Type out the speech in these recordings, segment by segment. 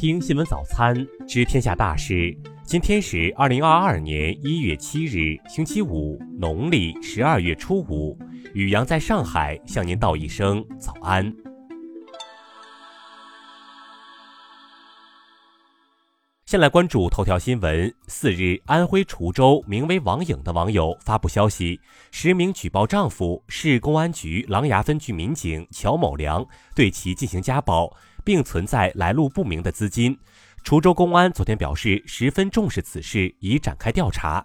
听新闻早餐，知天下大事。今天是二零二二年一月七日，星期五，农历十二月初五。雨阳在上海向您道一声早安。先来关注头条新闻。四日，安徽滁州名为王颖的网友发布消息，实名举报丈夫市公安局琅琊分局民警乔某良对其进行家暴。并存在来路不明的资金。滁州公安昨天表示，十分重视此事，已展开调查。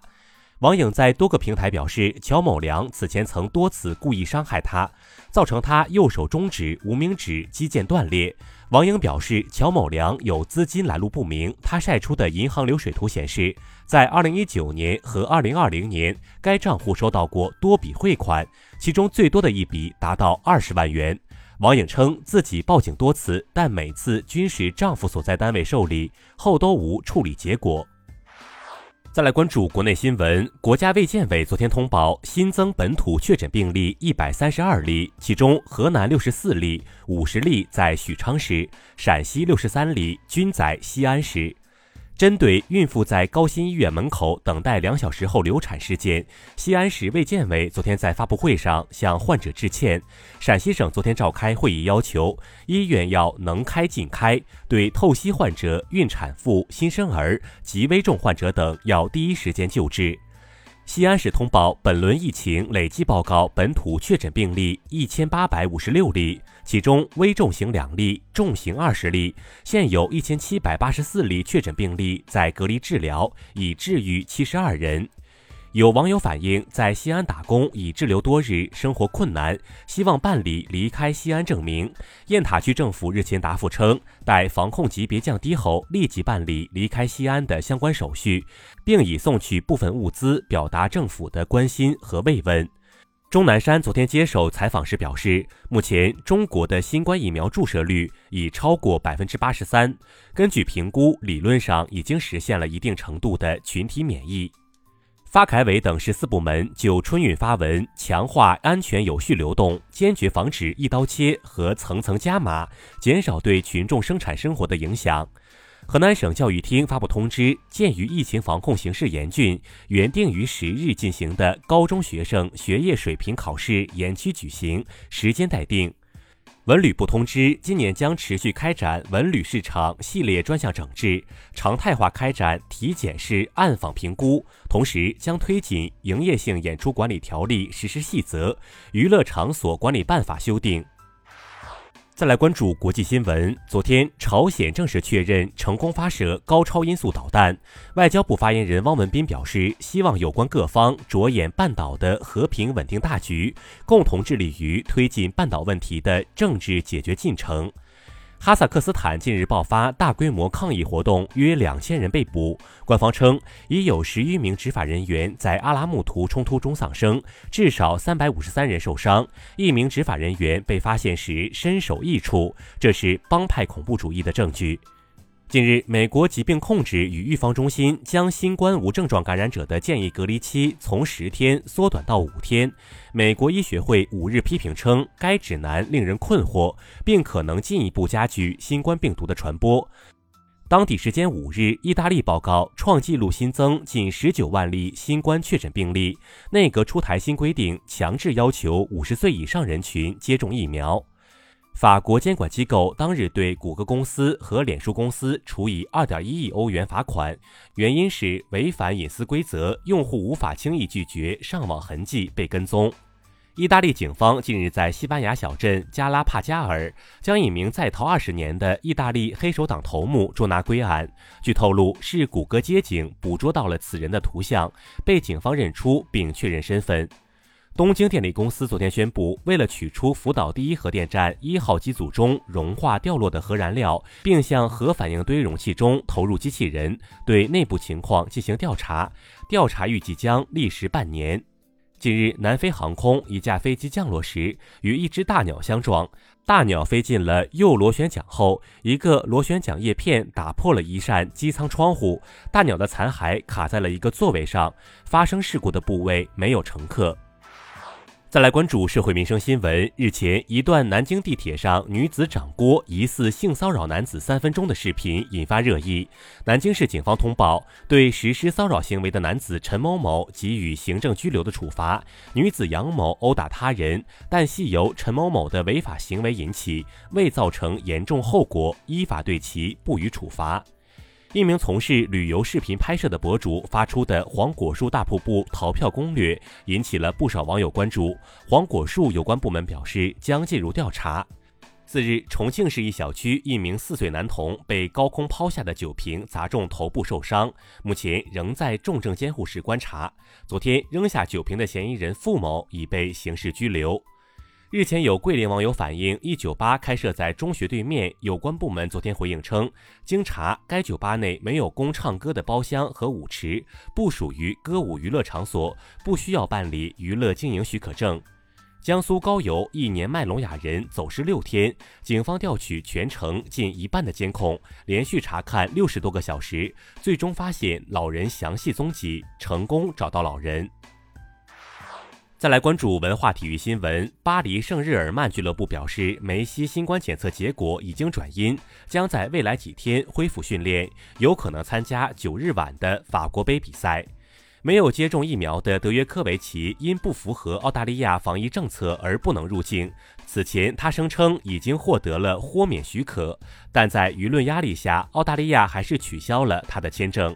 王颖在多个平台表示，乔某良此前曾多次故意伤害他，造成他右手中指、无名指肌腱断裂。王颖表示，乔某良有资金来路不明。他晒出的银行流水图显示，在2019年和2020年，该账户收到过多笔汇款，其中最多的一笔达到二十万元。王颖称自己报警多次，但每次均是丈夫所在单位受理后都无处理结果。再来关注国内新闻，国家卫健委昨天通报新增本土确诊病例一百三十二例，其中河南六十四例，五十例在许昌市，陕西六十三例均在西安市。针对孕妇在高新医院门口等待两小时后流产事件，西安市卫健委昨天在发布会上向患者致歉。陕西省昨天召开会议，要求医院要能开尽开，对透析患者、孕产妇、新生儿及危重患者等要第一时间救治。西安市通报，本轮疫情累计报告本土确诊病例一千八百五十六例，其中危重型两例，重型二十例。现有一千七百八十四例确诊病例在隔离治疗，已治愈七十二人。有网友反映，在西安打工已滞留多日，生活困难，希望办理离开西安证明。雁塔区政府日前答复称，待防控级别降低后，立即办理离开西安的相关手续，并已送去部分物资，表达政府的关心和慰问。钟南山昨天接受采访时表示，目前中国的新冠疫苗注射率已超过百分之八十三，根据评估，理论上已经实现了一定程度的群体免疫。发改委等十四部门就春运发文，强化安全有序流动，坚决防止一刀切和层层加码，减少对群众生产生活的影响。河南省教育厅发布通知，鉴于疫情防控形势严峻，原定于十日进行的高中学生学业水平考试延期举行，时间待定。文旅部通知，今年将持续开展文旅市场系列专项整治，常态化开展体检式暗访评估，同时将推进营业性演出管理条例实施细则、娱乐场所管理办法修订。再来关注国际新闻。昨天，朝鲜正式确认成功发射高超音速导弹。外交部发言人汪文斌表示，希望有关各方着眼半岛的和平稳定大局，共同致力于推进半岛问题的政治解决进程。哈萨克斯坦近日爆发大规模抗议活动，约两千人被捕。官方称，已有十余名执法人员在阿拉木图冲突中丧生，至少三百五十三人受伤。一名执法人员被发现时身首异处，这是帮派恐怖主义的证据。近日，美国疾病控制与预防中心将新冠无症状感染者的建议隔离期从十天缩短到五天。美国医学会五日批评称，该指南令人困惑，并可能进一步加剧新冠病毒的传播。当地时间五日，意大利报告创纪录新增近十九万例新冠确诊病例。内阁出台新规定，强制要求五十岁以上人群接种疫苗。法国监管机构当日对谷歌公司和脸书公司处以2.1亿欧元罚款，原因是违反隐私规则，用户无法轻易拒绝上网痕迹被跟踪。意大利警方近日在西班牙小镇加拉帕加尔将一名在逃二十年的意大利黑手党头目捉拿归案，据透露是谷歌街景捕捉到了此人的图像，被警方认出并确认身份。东京电力公司昨天宣布，为了取出福岛第一核电站一号机组中融化掉落的核燃料，并向核反应堆容器中投入机器人，对内部情况进行调查。调查预计将历时半年。近日，南非航空一架飞机降落时与一只大鸟相撞，大鸟飞进了右螺旋桨后，一个螺旋桨叶片打破了一扇机舱窗户，大鸟的残骸卡在了一个座位上。发生事故的部位没有乘客。再来关注社会民生新闻。日前，一段南京地铁上女子掌锅疑似性骚扰男子三分钟的视频引发热议。南京市警方通报，对实施骚扰行为的男子陈某某给予行政拘留的处罚。女子杨某殴打他人，但系由陈某某的违法行为引起，未造成严重后果，依法对其不予处罚。一名从事旅游视频拍摄的博主发出的黄果树大瀑布逃票攻略，引起了不少网友关注。黄果树有关部门表示将介入调查。次日，重庆市一小区一名四岁男童被高空抛下的酒瓶砸中头部受伤，目前仍在重症监护室观察。昨天扔下酒瓶的嫌疑人付某已被刑事拘留。日前有桂林网友反映，一酒吧开设在中学对面。有关部门昨天回应称，经查，该酒吧内没有供唱歌的包厢和舞池，不属于歌舞娱乐场所，不需要办理娱乐经营许可证。江苏高邮一年迈聋哑人走失六天，警方调取全城近一半的监控，连续查看六十多个小时，最终发现老人详细踪迹，成功找到老人。再来关注文化体育新闻。巴黎圣日耳曼俱乐部表示，梅西新冠检测结果已经转阴，将在未来几天恢复训练，有可能参加九日晚的法国杯比赛。没有接种疫苗的德约科维奇因不符合澳大利亚防疫政策而不能入境。此前他声称已经获得了豁免许可，但在舆论压力下，澳大利亚还是取消了他的签证。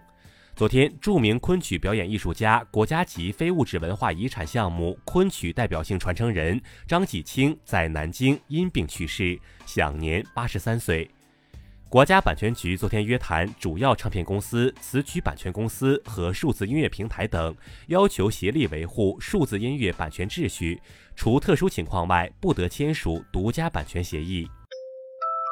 昨天，著名昆曲表演艺术家、国家级非物质文化遗产项目昆曲代表性传承人张继清在南京因病去世，享年八十三岁。国家版权局昨天约谈主要唱片公司、词曲版权公司和数字音乐平台等，要求协力维护数字音乐版权秩序，除特殊情况外，不得签署独家版权协议。